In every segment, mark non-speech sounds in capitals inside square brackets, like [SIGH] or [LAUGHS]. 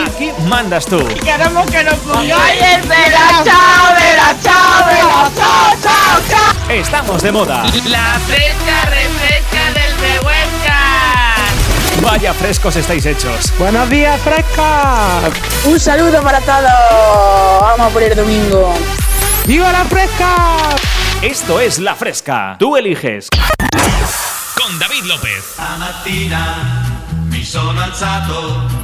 Aquí, mandas tú. Queremos que nos pongáis el Vela Chao, Vela Chao, Vela Chao, Chao, Chao. Estamos de moda. La fresca refresca del Rehuesca. Vaya frescos estáis hechos. Buenos días, fresca. Un saludo para todos. Vamos por el domingo. ¡Viva la fresca! Esto es La Fresca. Tú eliges. Con David López. Stamattina mi sono alzato.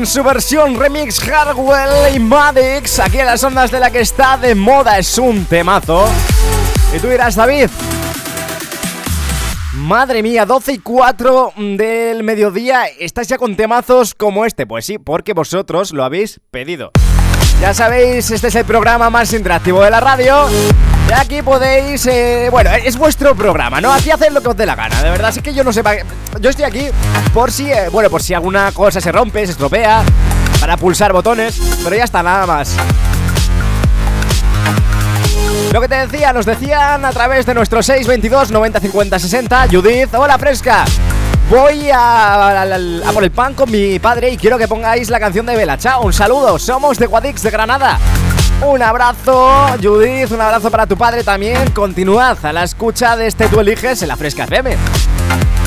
En su versión remix Hardwell y Madix, aquí en las ondas de la que está de moda, es un temazo. Y tú dirás, David, Madre mía, 12 y 4 del mediodía, ¿estás ya con temazos como este? Pues sí, porque vosotros lo habéis pedido. Ya sabéis, este es el programa más interactivo de la radio. Y aquí podéis, eh, bueno, es vuestro programa, ¿no? Aquí haced lo que os dé la gana, de verdad. Así que yo no sé, yo estoy aquí por si, eh, bueno, por si alguna cosa se rompe, se estropea, para pulsar botones, pero ya está, nada más. Lo que te decía, nos decían a través de nuestro 622 90 50 60. Judith, hola fresca. Voy a, a- por el pan con mi padre y quiero que pongáis la canción de Bella. Chao, un saludo. Somos de Guadix de Granada. Un abrazo, Judith, un abrazo para tu padre también. Continuad a la escucha de este Tú Eliges en la Fresca FM.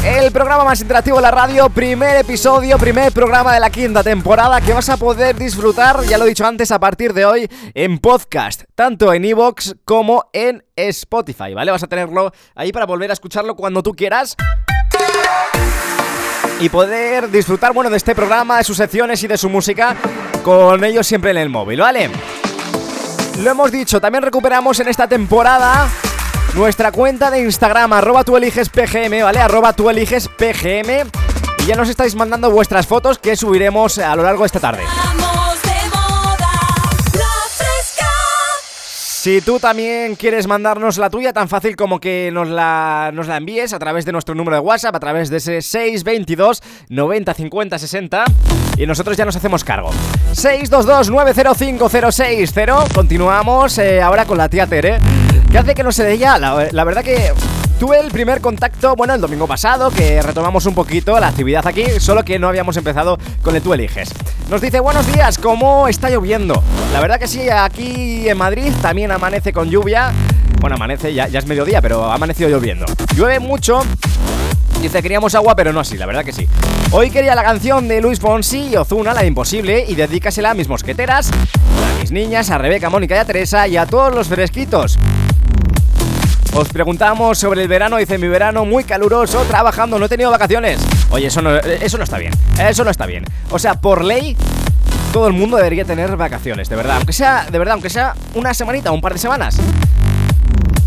El programa más interactivo de la radio, primer episodio, primer programa de la quinta temporada que vas a poder disfrutar, ya lo he dicho antes, a partir de hoy en podcast, tanto en iVoox como en Spotify, ¿vale? Vas a tenerlo ahí para volver a escucharlo cuando tú quieras. Y poder disfrutar, bueno, de este programa, de sus secciones y de su música con ellos siempre en el móvil, ¿vale? Lo hemos dicho, también recuperamos en esta temporada nuestra cuenta de Instagram, arroba tú eliges PGM, ¿vale? Arroba tú eliges PGM. Y ya nos estáis mandando vuestras fotos que subiremos a lo largo de esta tarde. Si tú también quieres mandarnos la tuya, tan fácil como que nos la, nos la envíes a través de nuestro número de WhatsApp, a través de ese 622 90 50 60 y nosotros ya nos hacemos cargo. 622 905060. Continuamos eh, ahora con la tía Tere. ¿Qué hace que no sé de ella? La, la verdad que tuve el primer contacto, bueno, el domingo pasado, que retomamos un poquito la actividad aquí, solo que no habíamos empezado con el tú eliges. Nos dice, buenos días, ¿cómo está lloviendo? La verdad que sí, aquí en Madrid también amanece con lluvia. Bueno, amanece, ya, ya es mediodía, pero ha amanecido lloviendo. Llueve mucho, Dice, queríamos agua, pero no así, la verdad que sí. Hoy quería la canción de Luis Fonsi y Ozuna, la Imposible, y dedícasela a mis mosqueteras, a mis niñas, a Rebeca, Mónica y a Teresa, y a todos los fresquitos. Os preguntamos sobre el verano, dice mi verano muy caluroso, trabajando, no he tenido vacaciones. Oye, eso no, eso no está bien, eso no está bien. O sea, por ley, todo el mundo debería tener vacaciones, de verdad. Aunque sea, de verdad, aunque sea una semanita, un par de semanas.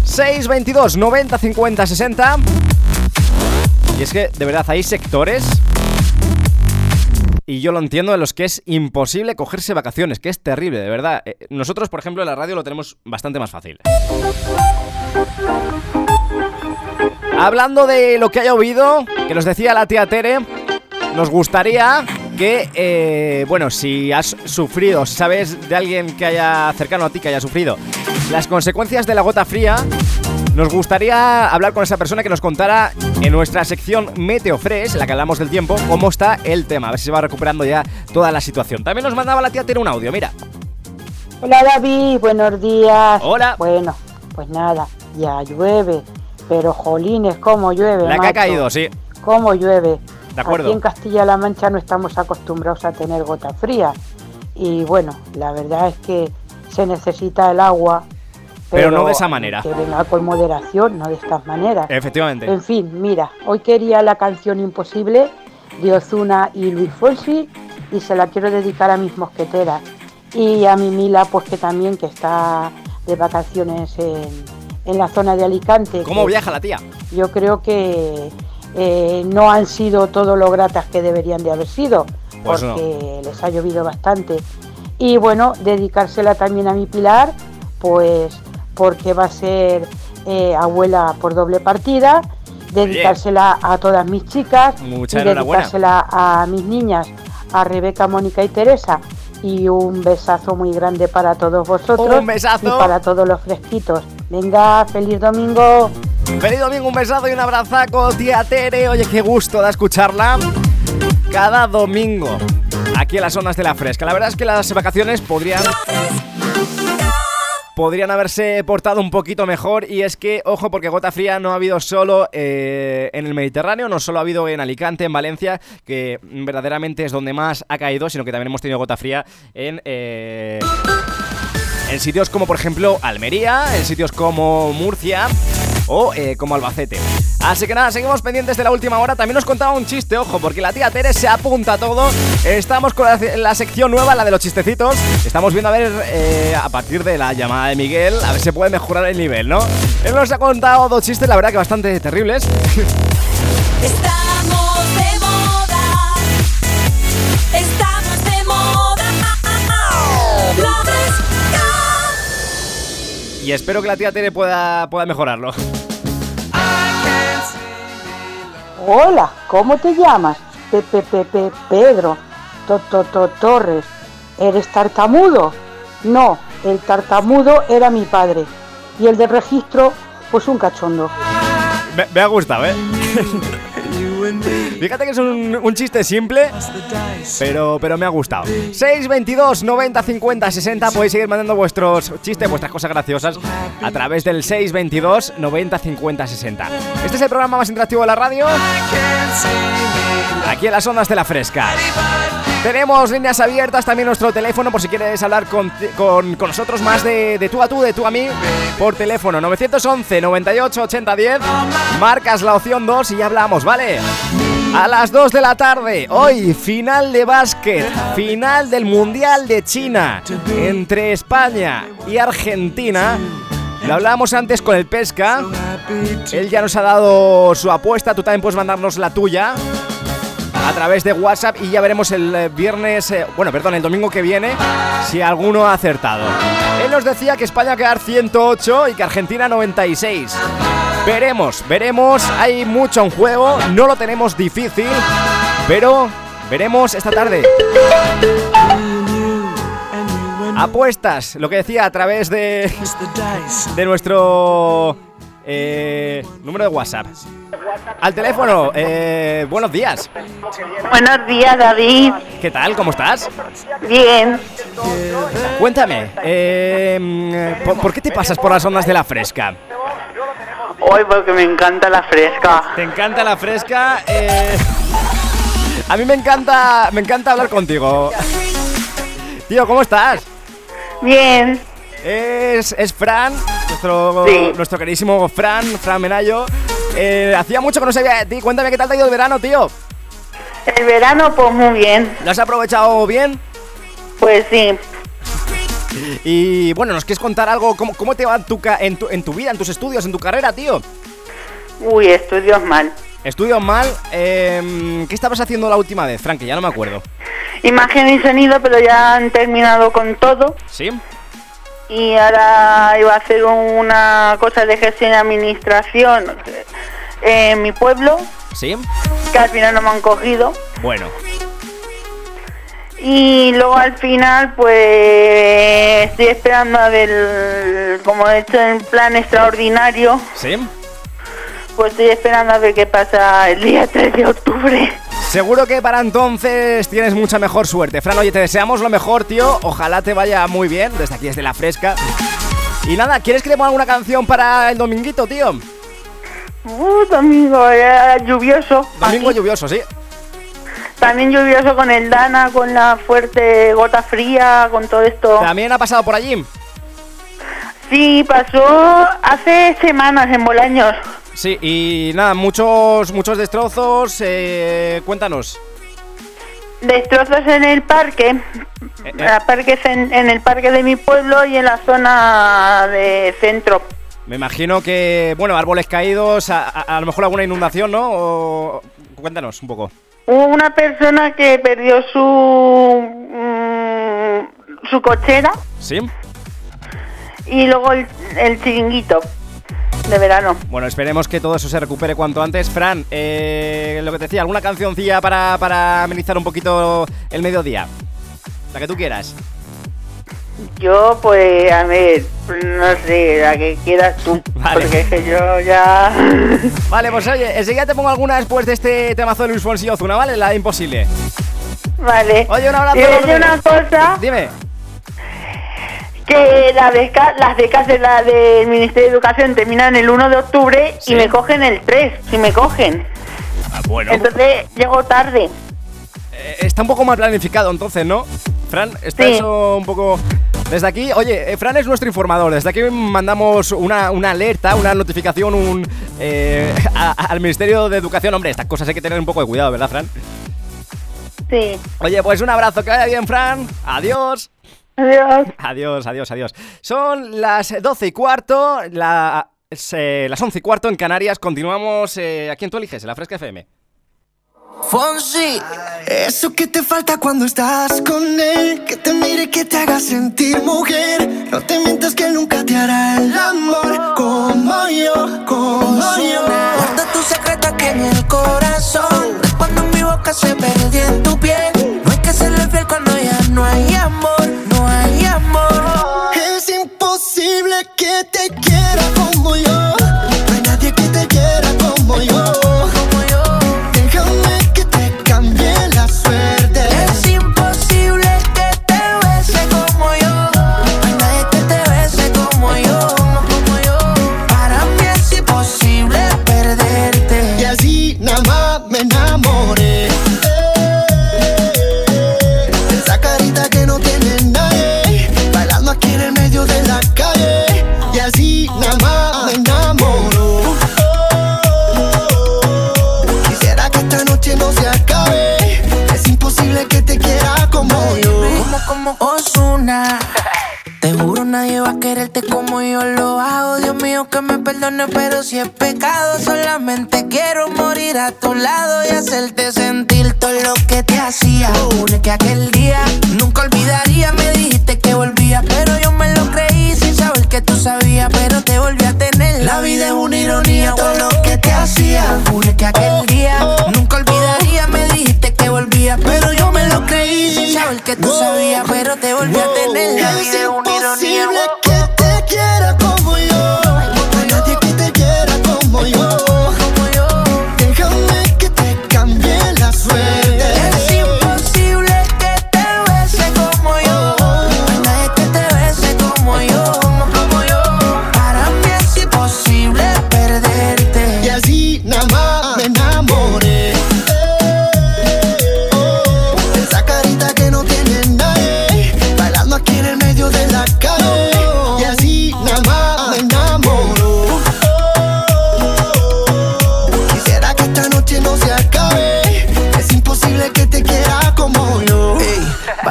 622 90 50 60 y es que, de verdad, hay sectores. Y yo lo entiendo en los que es imposible cogerse vacaciones, que es terrible, de verdad. Eh, Nosotros, por ejemplo, en la radio lo tenemos bastante más fácil. Hablando de lo que ha llovido, que nos decía la tía Tere, nos gustaría que, eh, bueno, si has sufrido, sabes de alguien que haya cercano a ti que haya sufrido las consecuencias de la gota fría, nos gustaría hablar con esa persona que nos contara en nuestra sección Meteo Fresh, en la que hablamos del tiempo, cómo está el tema, a ver si se va recuperando ya toda la situación. También nos mandaba la tía Tere un audio, mira. Hola David, buenos días. Hola. Bueno, pues nada, ya llueve, pero jolines, cómo llueve. La que ha caído, sí. Cómo llueve. De acuerdo. Aquí en Castilla-La Mancha no estamos acostumbrados a tener gota fría. Y bueno, la verdad es que se necesita el agua. Pero no de esa manera. Que venga con moderación, no de estas maneras. Efectivamente. En fin, mira, hoy quería la canción Imposible de Ozuna y Luis Fonsi y se la quiero dedicar a mis mosqueteras. Y a mi Mila, pues que también que está de vacaciones en, en la zona de Alicante. ¿Cómo viaja la tía? Yo creo que eh, no han sido todo lo gratas que deberían de haber sido, Pues no. porque les ha llovido bastante. Y bueno, dedicársela también a mi Pilar, pues porque va a ser eh, abuela por doble partida, dedicársela a todas mis chicas Mucha y enhorabuena. dedicársela a mis niñas, a Rebeca, Mónica y Teresa. Y un besazo muy grande para todos vosotros Un besazo. y para todos los fresquitos. Venga, feliz domingo. Feliz domingo, un besazo y un abrazaco, tía Tere. Oye, qué gusto da escucharla cada domingo aquí en las zonas de la fresca. La verdad es que las vacaciones podrían. Podrían haberse portado un poquito mejor y es que, ojo, porque gota fría no ha habido solo eh, en el Mediterráneo, no solo ha habido en Alicante, en Valencia, que verdaderamente es donde más ha caído, sino que también hemos tenido gota fría en... eh, en sitios como por ejemplo Almería, en sitios como Murcia o eh, como Albacete. Así que nada, seguimos pendientes de la última hora. También nos contaba un chiste, ojo, porque la tía Tere se apunta a todo. Estamos con la, la sección nueva, la de los chistecitos. Estamos viendo a ver, eh, a partir de la llamada de Miguel, a ver si puede mejorar el nivel, ¿no? Él nos ha contado dos chistes, la verdad que bastante terribles. Estamos de moda. Estamos de moda. Y espero que la tía Tere pueda, pueda mejorarlo. Hola, ¿cómo te llamas? Pepe Pepe Pedro. Toto Torres. ¿Eres tartamudo? No, el tartamudo era mi padre. Y el de registro, pues un cachondo. Me, me ha gustado, ¿eh? [LAUGHS] Fíjate que es un, un chiste simple, pero, pero me ha gustado. 622 90 50 60. Podéis seguir mandando vuestros chistes, vuestras cosas graciosas a través del 622 90 50 60. Este es el programa más interactivo de la radio. Aquí en las ondas de la fresca. Tenemos líneas abiertas, también nuestro teléfono por si quieres hablar con, con- con nosotros más de, de tú a tú, de tú a mí, por teléfono 911 98 80 10. Marcas la opción 2 y ya hablamos, ¿vale? A las 2 de la tarde, hoy final de básquet, final del Mundial de China entre España y Argentina. Lo hablábamos antes con el Pesca. Él ya nos ha dado su apuesta. Tú también puedes mandarnos la tuya a través de WhatsApp y ya veremos el eh, viernes, eh, bueno, perdón, el domingo que viene, si alguno ha acertado. Él nos decía que España va a quedar 108 y que Argentina 96. Veremos, veremos, hay mucho en juego, no lo tenemos difícil, pero veremos esta tarde. Apuestas, lo que decía a través de, de nuestro eh, número de WhatsApp. Al teléfono, eh, buenos días. Buenos días, David. ¿Qué tal? ¿Cómo estás? Bien. Cuéntame, eh, ¿por, por qué te pasas por las ondas de la fresca? Hoy porque me encanta la fresca. ¿Te encanta la fresca? Eh, a mí me encanta, me encanta hablar contigo. Tío, ¿cómo estás? Bien. Es, es Fran, nuestro, Sí. nuestro queridísimo Fran, Fran Menayo. Eh, hacía mucho que no sabía de ti. Cuéntame qué tal te ha ido el verano, tío. El verano, pues muy bien. ¿Lo has aprovechado bien? Pues sí. [LAUGHS] Y bueno, ¿nos quieres contar algo? ¿Cómo, cómo te va en tu, en, tu, en tu vida, en tus estudios, en tu carrera, tío? Uy, estudios mal. Estudios mal. eh, ¿Qué estabas haciendo la última vez, Frank? Que ya no me acuerdo. Imagen y sonido, pero ya han terminado con todo. ¿Sí? Y ahora iba a hacer una cosa de gestión y administración en mi pueblo, ¿Sí? que al final no me han cogido. Bueno. Y luego al final, pues estoy esperando a ver, como he hecho en plan extraordinario, ¿Sí? pues estoy esperando a ver qué pasa el día 3 de octubre. Seguro que para entonces tienes mucha mejor suerte. Fran, oye, te deseamos lo mejor, tío. Ojalá te vaya muy bien. Desde aquí, desde la fresca. Y nada, ¿quieres que te ponga alguna canción para el dominguito, tío? Uh, domingo, era lluvioso. Domingo aquí. lluvioso, sí. También lluvioso con el Dana, con la fuerte gota fría, con todo esto. También ha pasado por allí. Sí, pasó hace semanas en Bolaños. Sí, y nada, muchos, muchos destrozos. eh, cuéntanos. Destrozos en el parque, Eh, la parque cen- en el parque de mi pueblo y en la zona de centro. Me imagino que, bueno, árboles caídos, a, a- a lo mejor alguna inundación, ¿no? O- cuéntanos un poco. Hubo una persona que perdió su mm, su cochera ¿Sí? y luego el, el chiringuito de verano. Bueno, esperemos que todo eso se recupere cuanto antes. Fran, eh, lo que te decía, ¿alguna cancioncilla para, para amenizar un poquito el mediodía? La que tú quieras. Yo, pues, a ver, no sé, la que quieras tú, [LAUGHS] Vale. porque es que yo ya... [LAUGHS] Vale, pues oye, enseguida te pongo alguna después de este temazo de Luis Fonsi y Ozuna, ¿vale? La de imposible. vale. Oye, un abrazo decir enorme. una cosa, Dime. Que la beca- las becas de la del Ministerio de Educación terminan el 1 de octubre Sí. y me cogen el 3, si me cogen. Ah, bueno. Entonces, llego tarde. Eh, está un poco mal planificado entonces, ¿no? Fran, está Sí. eso un poco... Desde aquí, oye, eh, Fran es nuestro informador. Desde aquí mandamos una, una alerta, una notificación un, eh, a- [LAUGHS] a- al Ministerio de Educación. Hombre, estas cosas hay que tener un poco de cuidado, ¿verdad, Fran? Sí. Oye, pues un abrazo, que vaya bien, Fran. Adiós. Adiós. Adiós, adiós, adiós. Son las 12 y cuarto, la- eh, las 11 y cuarto en Canarias. Continuamos eh, aquí en Tu Eliges, en la Fresca FM. Fonsi, eso que te falta cuando estás con él, que te mire y que te haga sentir mujer. No te mientas que él nunca te hará el amor como yo, como yo. Guarda tu secreto aquí en el corazón. Es cuando mi boca se perdió en tu piel. No hay que serle fiel cuando ya no hay amor. Es imposible que te quiera como yo. a tu lado y hacerte sentir todo lo que te hacía. Jure que aquel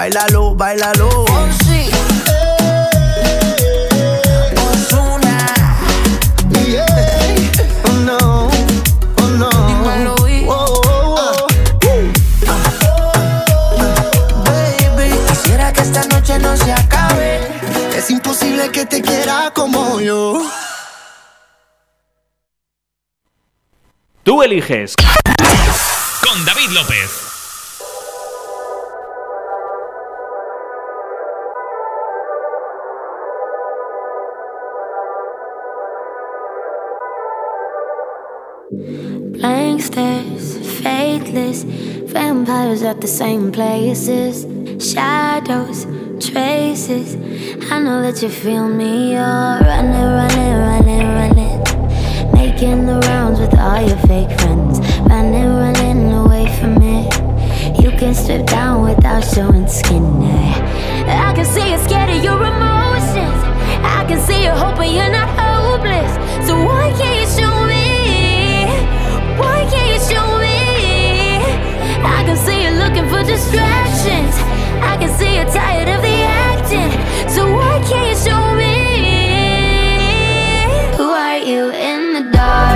Bailalo, bailalo. Oh sí oh una, oh no, oh, oh Baby, quisiera que esta noche no se acabe. Es imposible que te quiera como yo. Tú eliges Con David López. Blank stares, faithless. Vampires at the same places. Shadows, traces. I know that you feel me. You're running, running, running, running. Making the rounds with all your fake friends. Running, running away from me. You can strip down without showing skin. I can see you're scared of your emotions. I can see you hoping you're not hurt. distractions. I can see you're tired of the acting. So why can't you show me? Who are you in the dark?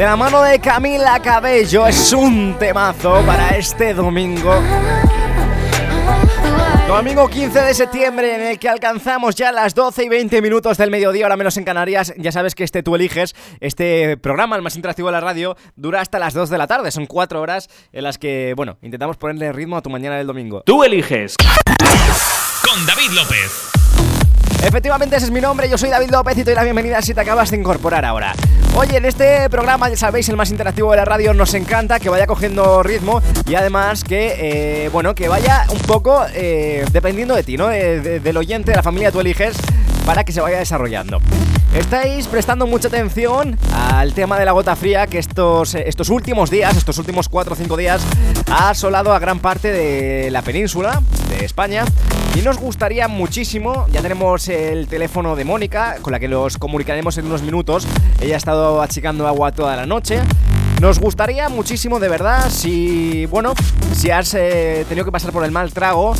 De la mano de Camila Cabello. Es un temazo para este domingo. Domingo 15 de septiembre en el que alcanzamos ya las 12 y 20 minutos del mediodía, ahora menos en Canarias. Ya sabes que este tú eliges, este programa, el más interactivo de la radio, dura hasta las 2 de la tarde. Son 4 horas en las que, bueno, intentamos ponerle ritmo a tu mañana del domingo. Tú eliges. Con David López. Efectivamente, ese es mi nombre, yo soy David López y te doy la bienvenida si te acabas de incorporar ahora. Oye, en este programa, ya sabéis, el más interactivo de la radio, nos encanta que vaya cogiendo ritmo y además que, eh, bueno, que vaya un poco eh, dependiendo de ti, ¿no? del oyente, de la familia tú eliges, para que se vaya desarrollando. Estáis prestando mucha atención al tema de la gota fría que estos, estos últimos días, estos últimos 4 o 5 días, ha asolado a gran parte de la península de España y nos gustaría muchísimo, ya tenemos el teléfono de Mónica, con la que los comunicaremos en unos minutos. Ella ha estado achicando agua toda la noche. Nos gustaría muchísimo, de verdad, si, bueno, si has eh, tenido que pasar por el mal trago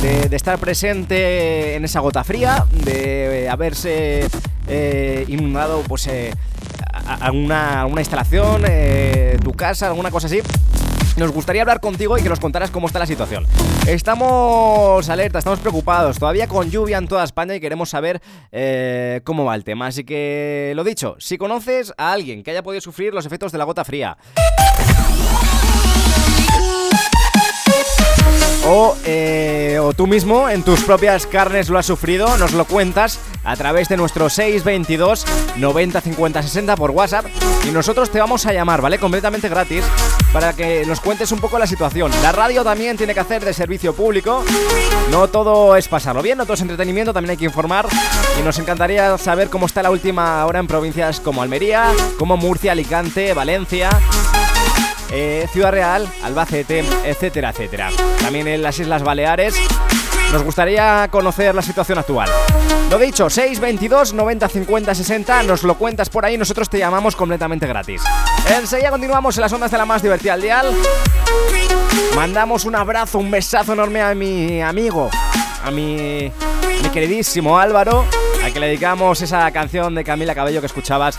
de, estar presente en esa gota fría, de haberse eh, inundado, pues, eh, a, una, instalación, tu casa, alguna cosa así. Nos gustaría hablar contigo y que nos contaras cómo está la situación. Estamos alerta, estamos preocupados, todavía con lluvia en toda España y queremos saber eh, cómo va el tema. Así que, lo dicho, si conoces a alguien que haya podido sufrir los efectos de la gota fría, eh, o, tú mismo en tus propias carnes lo has sufrido, nos lo cuentas a través de nuestro 622 90 50 60 por WhatsApp y nosotros te vamos a llamar, ¿vale? Completamente gratis para que nos cuentes un poco la situación. La radio también tiene que hacer de servicio público, no todo es pasarlo bien, no todo es entretenimiento, también hay que informar y nos encantaría saber cómo está la última hora en provincias como Almería, como Murcia, Alicante, Valencia eh, Ciudad Real, Albacete, etcétera, etcétera. También en las Islas Baleares. Nos gustaría conocer la situación actual. Lo dicho, 622 90 50 60, nos lo cuentas por ahí, nosotros te llamamos completamente gratis. Enseguida continuamos en las ondas de la más divertida al dial. Mandamos un abrazo, un besazo enorme a mi amigo, a mi, a mi queridísimo Álvaro, a que le dedicamos esa canción de Camila Cabello que escuchabas.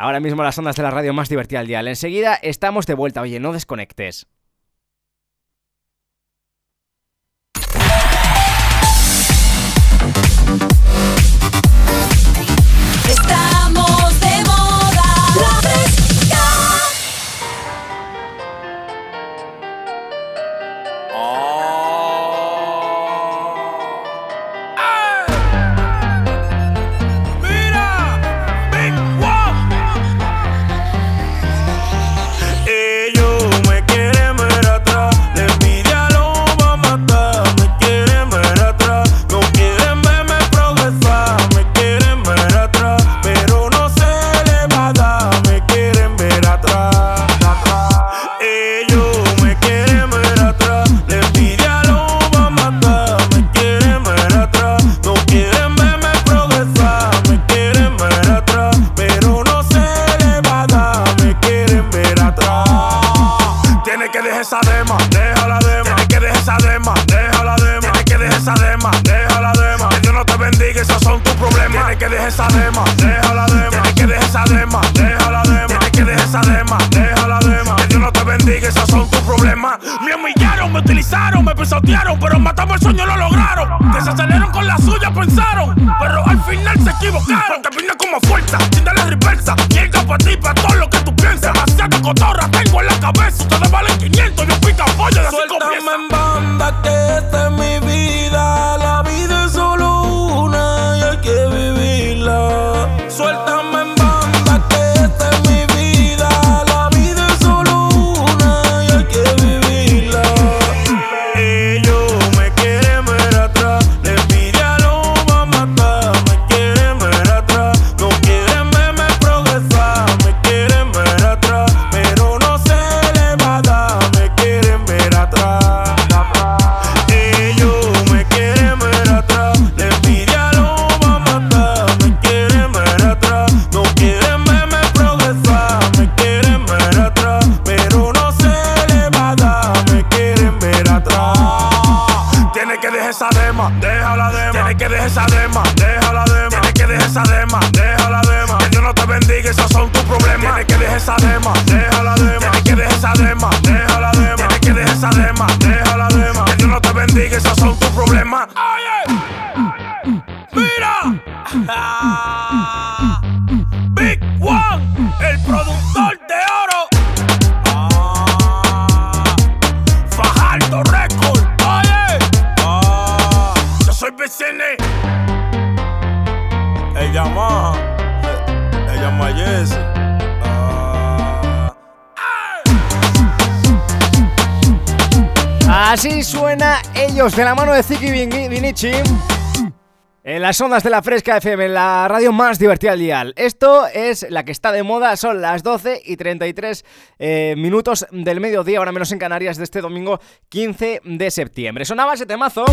Ahora mismo las ondas de la radio más divertida del día. Enseguida estamos de vuelta. Oye, no desconectes. Dema, déjala dema. Tienes que dejar esa dema, déjala dema. Tienes que dejes esa dema, deja la dema. Que Dios no te bendiga, esos son tus problemas. Tienes que dejar esa dema, deja la dema. Tienes que dejar esa dema, deja la dema. Tienes que dejar esa dema, deja la dema. Que Dios no te bendiga, esos son tus problemas. Jesse. Así suena ellos de la mano de Ziki Vin- Vinici. En las ondas de la Fresca FM, la radio más divertida del dial. Esto es la que está de moda, son las 12 y 33 eh, minutos del mediodía, ahora menos en Canarias, de este domingo 15 de septiembre. Sonaba ese temazo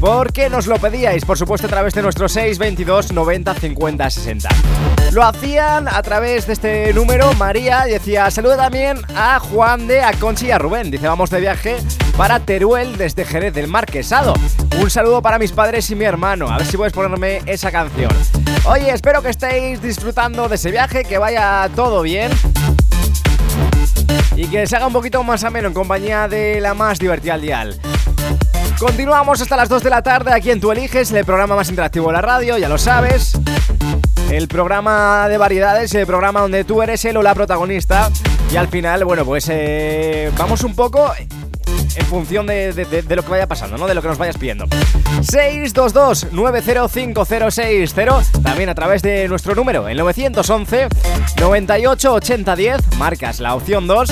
porque nos lo pedíais, por supuesto, a través de nuestro 622 90 50 60. Lo hacían a través de este número, María, decía, saluda también a Juan de, a Conchi y a Rubén. Dice, vamos de viaje para Teruel desde Jerez del Marquesado. Un saludo para mis padres y mi hermano. A ver si ponerme esa canción. Oye, espero que estéis disfrutando de ese viaje, que vaya todo bien. Y que se haga un poquito más ameno en compañía de la más divertida al dial. Continuamos hasta las 2 de la tarde aquí en Tú Eliges, el programa más interactivo de la radio, ya lo sabes. El programa de variedades, el programa donde tú eres el o la protagonista. Y al final, bueno, pues eh, vamos un poco en función de, de- de- de lo que vaya pasando, ¿no? De lo que nos vayas pidiendo. 622-905060. También a través de nuestro número, el 911 98 80 10. Marcas la opción 2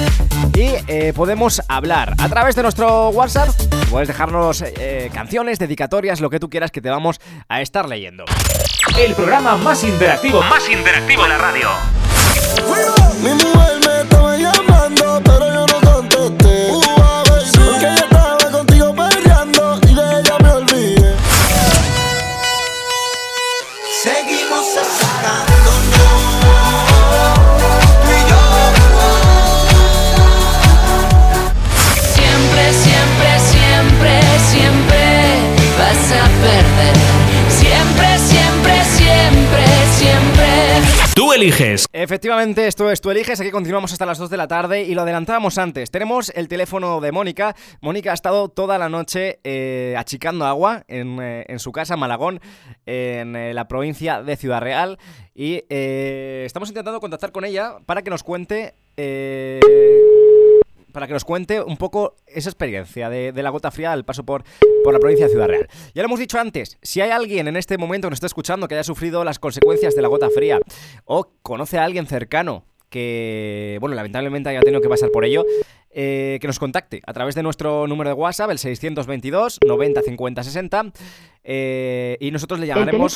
y eh, podemos hablar. A través de nuestro WhatsApp puedes dejarnos eh, canciones, dedicatorias, lo que tú quieras que te vamos a estar leyendo. El programa más interactivo, más interactivo de la radio. Eliges. Efectivamente, esto es Tú Eliges. Aquí continuamos hasta las 2 de la tarde y lo adelantábamos antes. Tenemos el teléfono de Mónica. Mónica ha estado toda la noche eh, achicando agua en, eh, en su casa, Malagón, en eh, la provincia de Ciudad Real. Y estamos intentando contactar con ella para que nos cuente. Para que nos cuente un poco esa experiencia de, de la gota fría al paso por, por la provincia de Ciudad Real. Ya lo hemos dicho antes, si hay alguien en este momento que nos está escuchando que haya sufrido las consecuencias de la gota fría o conoce a alguien cercano que, bueno, lamentablemente haya tenido que pasar por ello, eh, que nos contacte a través de nuestro número de WhatsApp, el 622 90 50 60, eh, y nosotros le llamaremos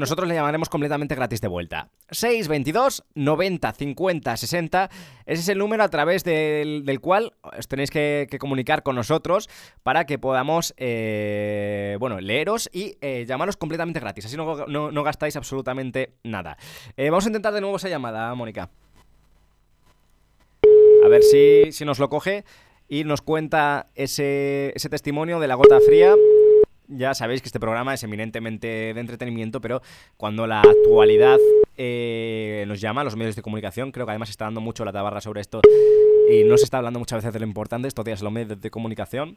nosotros le llamaremos completamente gratis de vuelta. 622 90 50 60. Ese es el número a través del, del cual os tenéis que, que comunicar con nosotros para que podamos eh, bueno, leeros y eh, llamaros completamente gratis. Así no, no- no gastáis absolutamente nada. Eh, vamos a intentar de nuevo esa llamada, Mónica. A ver si, si nos lo coge y nos cuenta ese, ese testimonio de la gota fría. Ya sabéis que este programa es eminentemente de entretenimiento, pero cuando la actualidad eh, nos llama los medios de comunicación, creo que además está dando mucho la tabarra sobre esto y no se está hablando muchas veces de lo importante, estos días los medios de comunicación.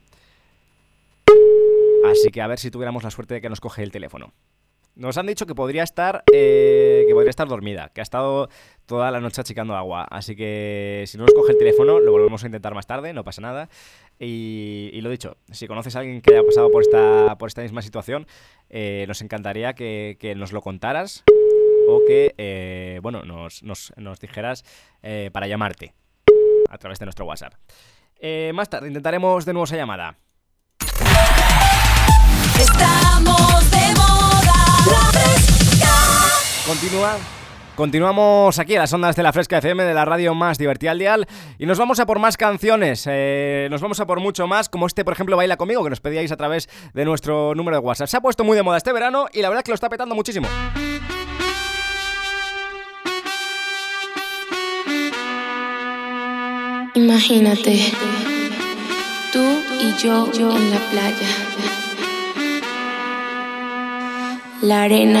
Así que a ver si tuviéramos la suerte de que nos coge el teléfono. Nos han dicho que podría estar eh, que podría estar dormida, que ha estado toda la noche achicando agua. Así que si no nos coge el teléfono, lo volvemos a intentar más tarde, no pasa nada. Y, y lo dicho, si conoces a alguien que haya pasado por esta, por esta misma situación, eh, nos encantaría que, que nos lo contaras o que eh, bueno, nos, nos- nos dijeras eh, para llamarte a través de nuestro WhatsApp. Más tarde intentaremos de nuevo esa llamada. Estamos de moda. Continúa. Continuamos aquí a las ondas de la Fresca FM de la radio más divertida al dial y nos vamos a por más canciones, eh, nos vamos a por mucho más, como este, por ejemplo, Baila conmigo, que nos pedíais a través de nuestro número de WhatsApp. Se ha puesto muy de moda este verano y la verdad es que lo está petando muchísimo. Imagínate, tú y yo, en la playa. La arena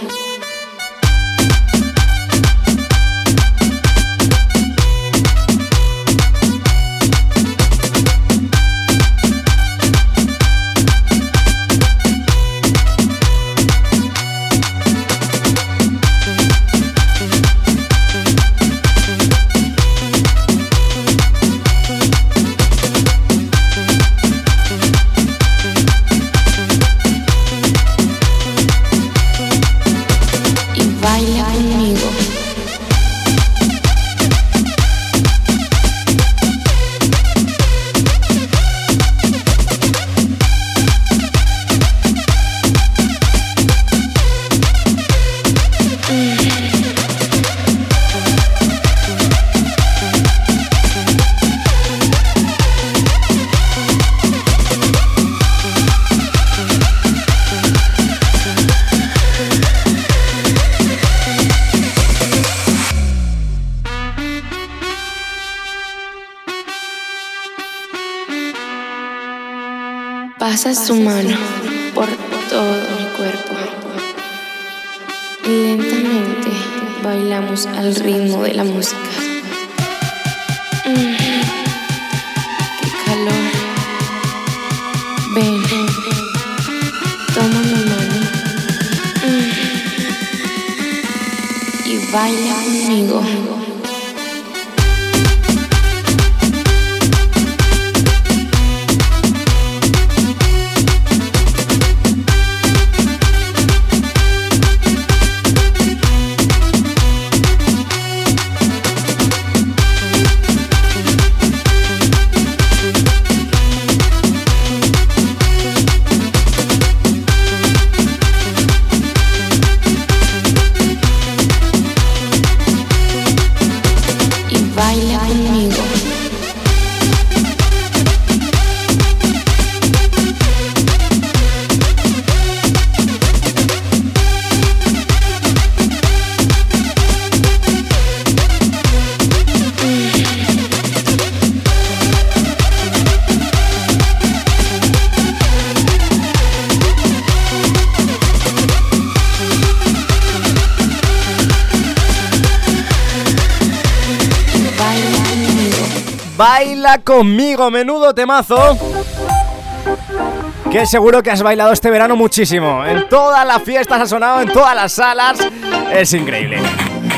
Conmigo, menudo temazo. Que seguro que has bailado este verano muchísimo. En todas las fiestas ha sonado, en todas las salas. Es increíble.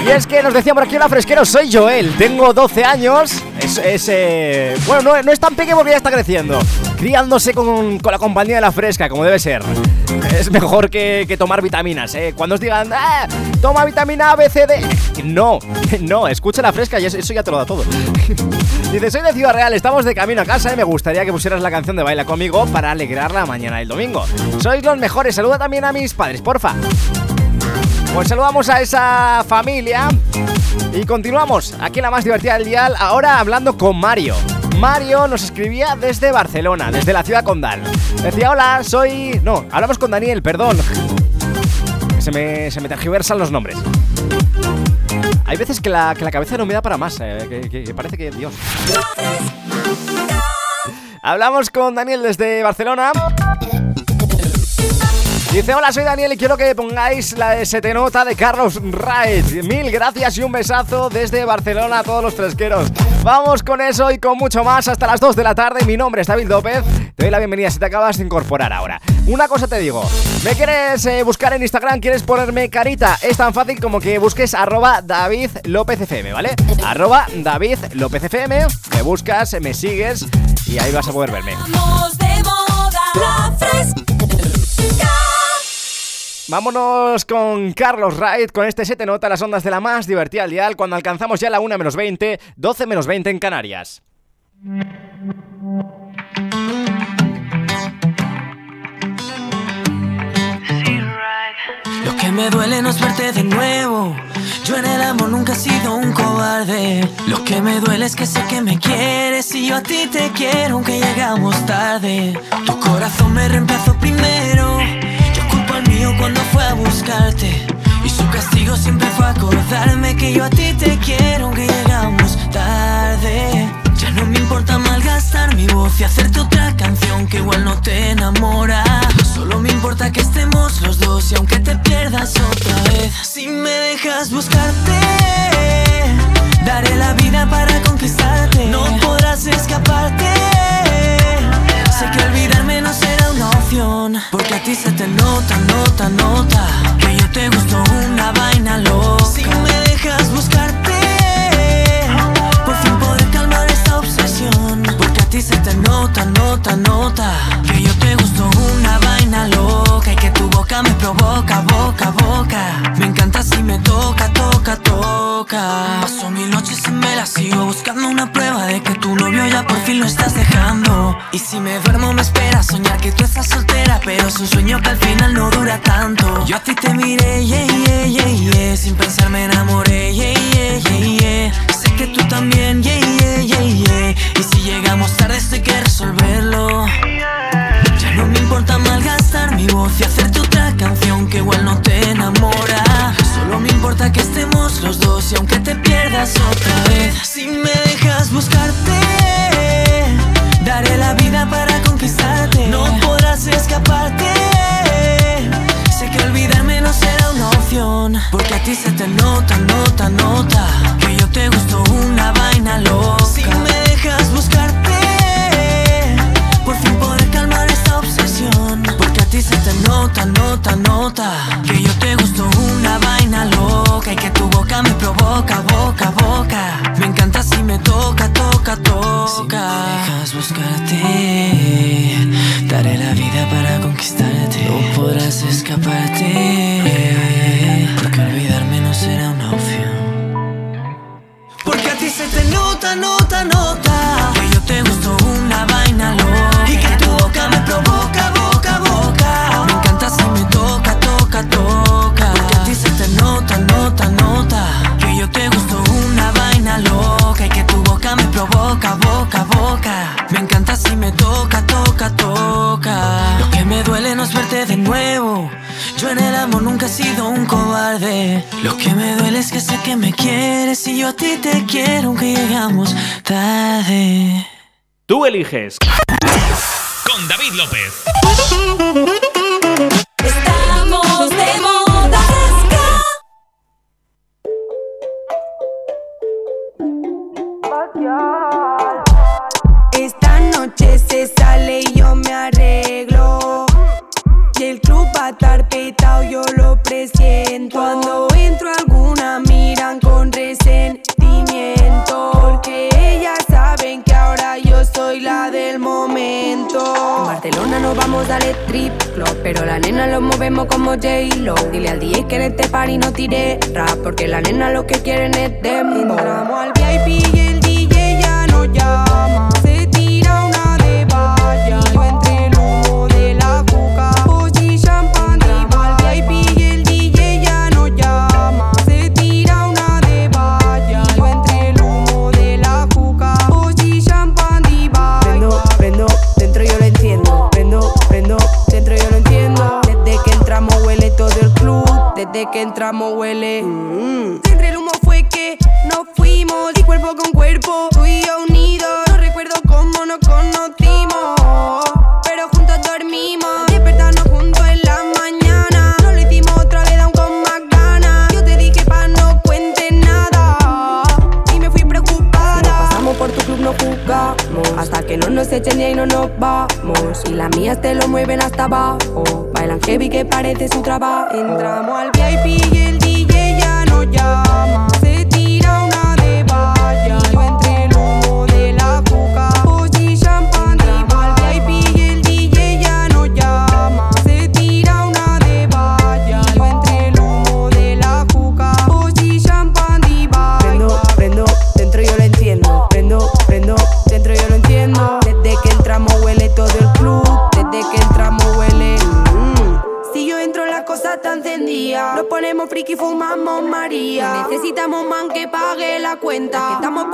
Y es que nos decía por aquí la fresquero, soy Joel, tengo 12 años. Es, es, eh, bueno, no, no es tan pequeño porque ya está creciendo. Criándose con, con la compañía de la fresca, como debe ser. [LAUGHS] Es mejor que, que tomar vitaminas, ¿eh? Cuando os digan, "Ah, toma vitamina A, B, C, D. [LAUGHS] No, [LAUGHS] no, escucha la fresca y eso, ya te lo da todo. Dice, soy de Ciudad Real, estamos de camino a casa y me gustaría que pusieras la canción de Baila conmigo para alegrar la mañana del domingo. Sois los mejores, saluda también a mis padres, porfa. Pues saludamos a esa familia y continuamos aquí en la más divertida del dial, ahora hablando con Mario. Mario nos escribía desde Barcelona, desde la ciudad condal. Decía, hola, soy... No, hablamos con Daniel, perdón. Se me, se me los nombres. Hay veces que la, que la cabeza no me da para más, eh, que, que- que parece que... Dios. Hablamos con Daniel desde Barcelona. Dice, hola, soy Daniel y quiero que pongáis la te nota de Carlos Raez. Mil gracias y un besazo desde Barcelona a todos los fresqueros. Vamos con eso y con mucho más hasta las 2 de la tarde. Mi nombre es David López. Te doy la bienvenida si te acabas de incorporar ahora. Una cosa te digo, ¿me quieres eh, buscar en Instagram? ¿Quieres ponerme carita? Es tan fácil como que busques arroba David López FM, ¿vale? Arroba David López FM. Me buscas, me sigues y ahí vas a poder verme. Vamos de moda, la fresca. Vámonos con Carlos Wright, con este 7 nota las ondas de la más divertida al dial cuando alcanzamos ya la 1 menos 20, 12 menos 20 en Canarias. Lo que me duele no es verte de nuevo. Yo en el amor nunca he sido un cobarde. Lo que me duele es que sé que me quieres y yo a ti te quiero aunque llegamos tarde. Tu corazón me reemplazó primero cuando fue a buscarte. Y su castigo siempre fue acordarme que yo a ti te quiero, aunque llegamos tarde. Ya no me importa malgastar mi voz y hacerte otra canción que igual no te enamora. Solo me importa que estemos los dos y aunque te pierdas otra vez, si me dejas buscar Con David López. soy la del momento. En Barcelona nos vamos al strip club, pero la nena lo movemos como J-Lo. Dile al DJ que en este party no tire rap, porque la nena lo que quieren es demo. Entramos al VIP y el DJ ya no ya. desde que entramos huele. Mm. Entre el humo fue que nos fuimos y cuerpo con cuerpo, tú y yo unidos. No recuerdo cómo nos conocimos, pero juntos dormimos. Despertarnos juntos en la mañana. No lo hicimos otra vez, aún con más ganas. Yo te dije pa' no cuentes nada y me fui preocupada. Nos pasamos por tu club, no jugamos hasta que no nos echen y no nos vamos. Y las mías te lo mueven hasta abajo. Bailan heavy que parece su trabajo. Entramos al VIP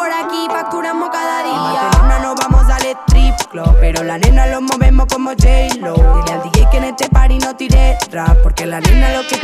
por aquí, facturamos cada día. Ahora nos vamos al strip club, pero la nena lo movemos como J-Lo. Dile al DJ que en este party no tire rap, porque la nena lo que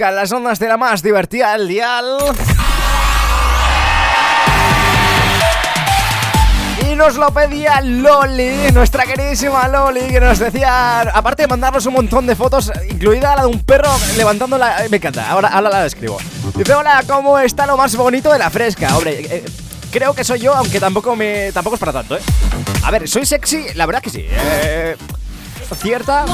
las ondas de la más divertida del dial. Y nos lo pedía Loli, nuestra queridísima Loli, que nos decía, aparte de mandarnos un montón de fotos, incluida la de un perro levantando la... Me encanta, ahora, ahora la describo. Dice, hola, ¿cómo está lo más bonito de la fresca? Hombre, eh, creo que soy yo, aunque tampoco me tampoco es para tanto, ¿eh? A ver, soy sexy, la verdad que sí. Eh, cierta...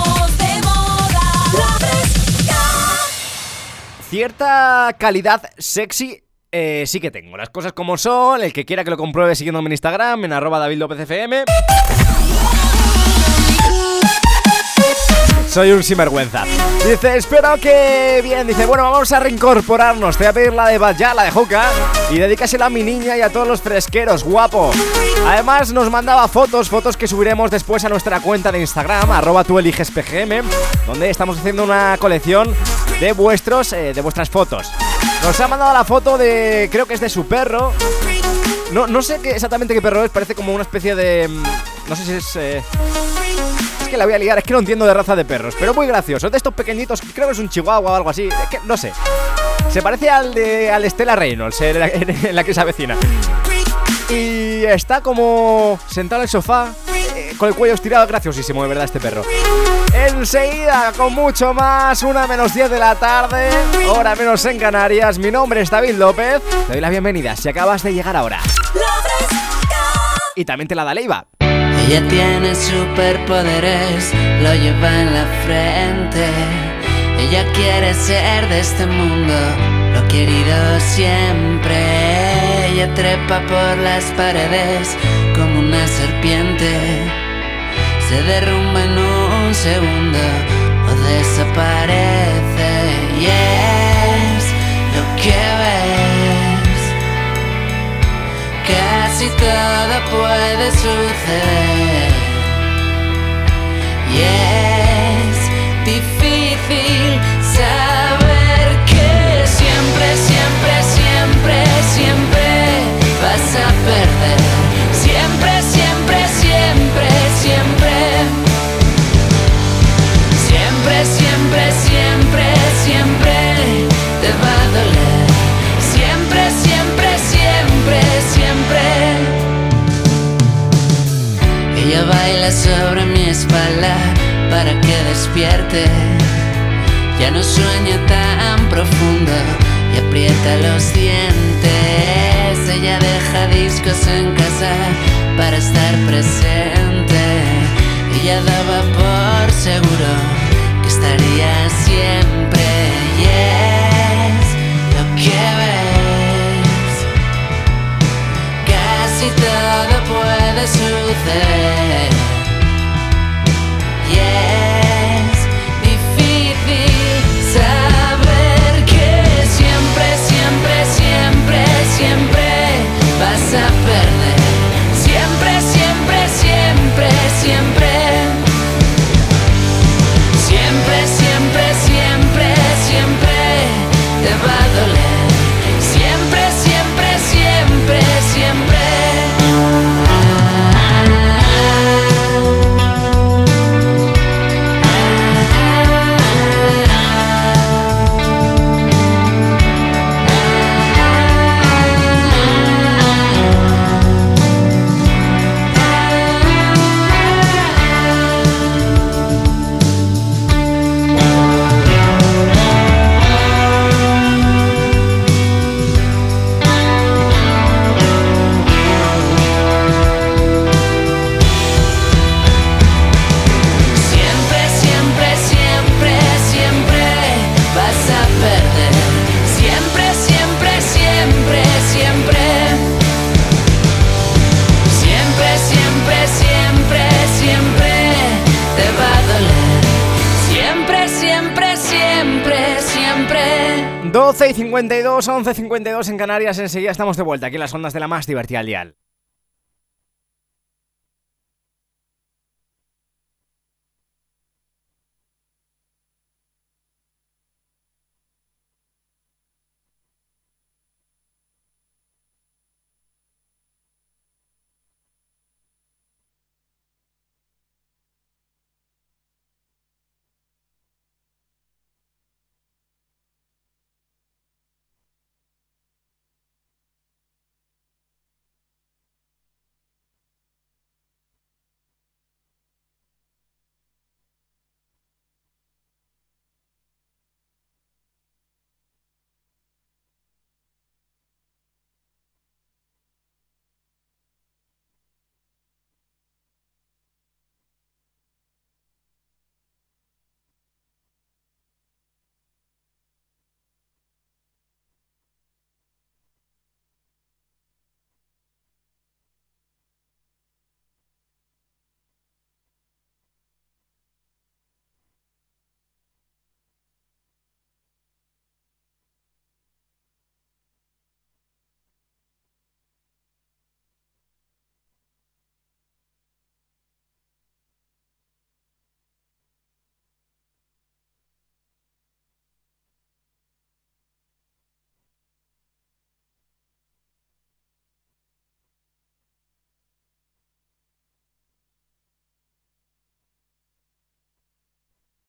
Cierta calidad sexy eh, sí que tengo. Las cosas como son. El que quiera que lo compruebe siguiéndome en Instagram, en arroba David Soy un sinvergüenza. Dice, espero que bien. Dice, bueno, vamos a reincorporarnos. Te voy a pedir la de Bad Ya, la de Juca. Y dedícasela a mi niña y a todos los fresqueros, guapo. Además, nos mandaba fotos, fotos que subiremos después a nuestra cuenta de Instagram, arroba tú eliges PGM, donde estamos haciendo una colección de vuestros, eh, de vuestras fotos. Nos ha mandado la foto de, creo que es de su perro. No, no sé exactamente qué perro es, parece como una especie de... mm, No sé si es... eh, es que la voy a liar, es que no entiendo de raza de perros, pero muy gracioso. De estos pequeñitos, creo que es un chihuahua o algo así. Es que no sé. Se parece al de, al de Stella Reynolds en la, [LAUGHS] en la que se avecina. Y está como sentado en el sofá, eh, con el cuello estirado, graciosísimo, de verdad, este perro. Enseguida, con mucho más, una menos 10 de la tarde, hora menos en Canarias. Mi nombre es David López. Te doy la bienvenida si acabas de llegar ahora. Y también te la da Leiva. Ella tiene superpoderes, lo lleva en la frente. Ella quiere ser de este mundo, lo querido siempre. Ella trepa por las paredes como una serpiente. Se derrumba en un segundo o desaparece. Y es lo que ves. Casi todo puede suceder. Y Ella baila sobre mi espalda para que despierte. Ya no sueña tan profundo y aprieta los dientes. Ella deja discos en casa para estar presente. Ella daba por seguro que estaría todo puede suceder. 11.52 en Canarias, enseguida estamos de vuelta aquí en las ondas de la más divertida al dial.